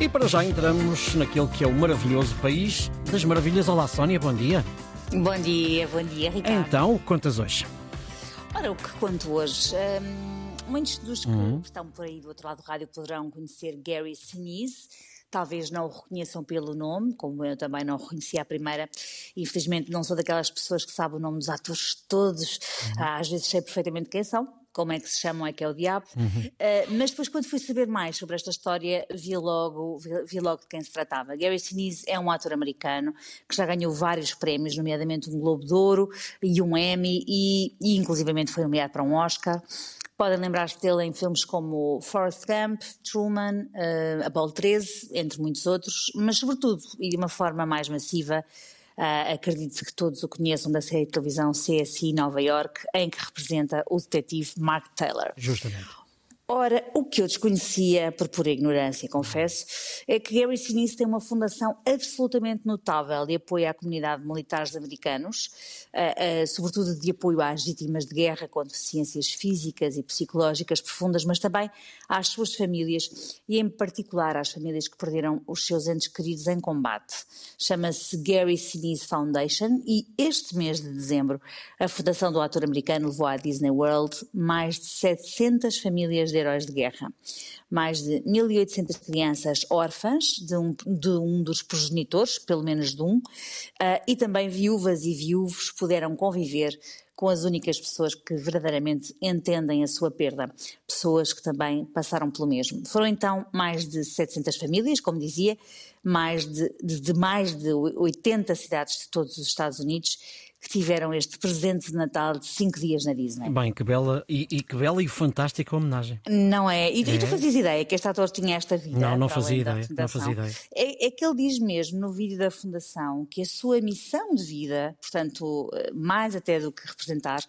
E para já entramos naquele que é o maravilhoso país das maravilhas. Olá, Sónia, bom dia. Bom dia, bom dia, Ricardo. Então, quantas hoje? Ora, o que conto hoje? Hum, muitos dos que Uhum. estão por aí do outro lado do rádio poderão conhecer Gary Sinise. Talvez não o reconheçam pelo nome, como eu também não o reconhecia à primeira. Infelizmente, não sou daquelas pessoas que sabem o nome dos atores todos. Ah, Às vezes sei perfeitamente quem são. Como é que se chamam é que é o diabo. Ah, mas depois, quando fui saber mais sobre esta história, vi logo, vi, vi logo de quem se tratava. Gary Sinise é um ator americano que já ganhou vários prémios, nomeadamente um Globo de Ouro e um Emmy, e, e inclusivamente foi nomeado para um Oscar. Podem lembrar-se dele em filmes como Forrest Gump, Truman, uh, Apollo 13, entre muitos outros, mas sobretudo, e de uma forma mais massiva, uh, acredito que todos o conheçam da série de televisão CSI Nova York, em que representa o detetive Mark Taylor. Justamente. Ora, o que eu desconhecia, por pura ignorância, confesso, é que Gary Sinise tem uma fundação absolutamente notável de apoio à comunidade de militares americanos, uh, uh, sobretudo de apoio às vítimas de guerra com deficiências físicas e psicológicas profundas, mas também às suas famílias e, em particular, às famílias que perderam os seus entes queridos em combate. Chama-se Gary Sinise Foundation e este mês de dezembro a Fundação do Ator Americano levou à Disney World mais de 700 famílias de heróis de guerra. Mais de 1.800 crianças órfãs de um, de um, dos progenitores, pelo menos de um, uh, e também viúvas e viúvos puderam conviver com as únicas pessoas que verdadeiramente entendem a sua perda, pessoas que também passaram pelo mesmo. Foram então mais de 700 famílias, como dizia, mais de, de, de mais de 80 cidades de todos os Estados Unidos que tiveram este presente de Natal de cinco dias na Disney. Bem, que bela e, e que bela e fantástica homenagem. Não é? E, é. tu fazias ideia que este ator tinha esta vida? Não, não fazia ideia. Não fazia ideia. É, é, que ele diz mesmo no vídeo da Fundação que a sua missão de vida, portanto, mais até do que representar,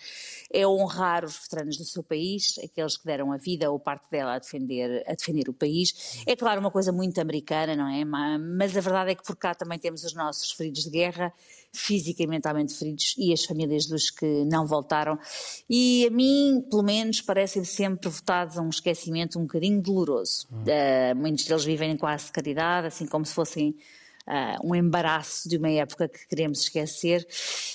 é honrar os veteranos do seu país, aqueles que deram a vida ou parte dela a defender, a defender o país. É claro, uma coisa muito americana, não é? Mas a verdade é que por cá também temos os nossos feridos de guerra, física e mentalmente feridos e as famílias dos que não voltaram. E a mim, pelo menos, parecem sempre votados a um esquecimento um bocadinho doloroso. Hum. Uh, muitos deles vivem quase de caridade, assim como se fossem Uh, um embaraço de uma época que queremos esquecer.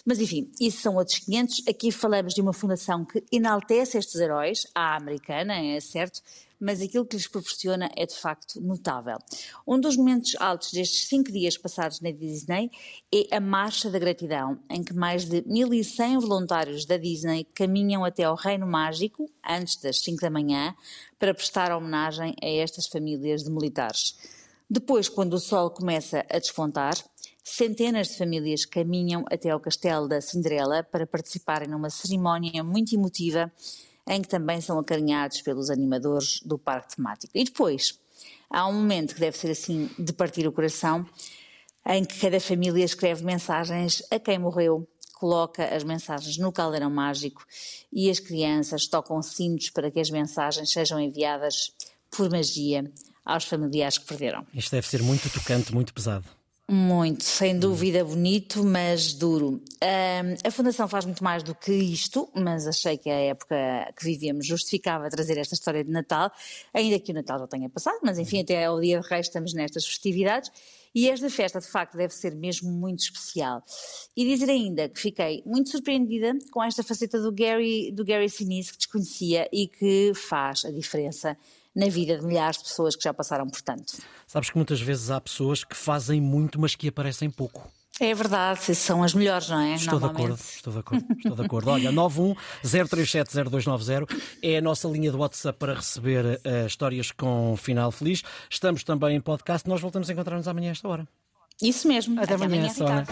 Mas, enfim, isso são outros 500. Aqui falamos de uma fundação que enaltece estes heróis, à americana, é certo, mas aquilo que lhes proporciona é de facto notável. Um dos momentos altos destes cinco dias passados na Disney é a Marcha da Gratidão, em que mais de 1.100 voluntários da Disney caminham até ao Reino Mágico, antes das 5 da manhã, para prestar homenagem a estas famílias de militares. Depois, quando o sol começa a despontar, centenas de famílias caminham até ao castelo da Cinderela para participarem numa cerimónia muito emotiva em que também são acarinhados pelos animadores do parque temático. E depois, há um momento que deve ser assim de partir o coração, em que cada família escreve mensagens a quem morreu, coloca as mensagens no caldeirão mágico e as crianças tocam cintos para que as mensagens sejam enviadas por magia aos familiares que perderam. Isto deve ser muito tocante, muito pesado. Muito, sem dúvida bonito, mas duro. A Fundação faz muito mais do que isto, mas achei que a época que vivemos justificava trazer esta história de Natal, ainda que o Natal já tenha passado, mas enfim, até ao dia de Reis estamos nestas festividades. E esta festa, de facto, deve ser mesmo muito especial. E dizer ainda que fiquei muito surpreendida com esta faceta do Gary, do Gary Sinise, que desconhecia e que faz a diferença na vida de milhares de pessoas que já passaram por tanto. Sabes que muitas vezes há pessoas que fazem muito, mas que aparecem pouco. É verdade, são as melhores, não é? Estou de acordo, estou de acordo, estou de acordo. Olha, 910370290 é a nossa linha de WhatsApp para receber uh, histórias com final feliz. Estamos também em podcast, nós voltamos a encontrar-nos amanhã a esta hora. Isso mesmo. Até, Até amanhã, amanhã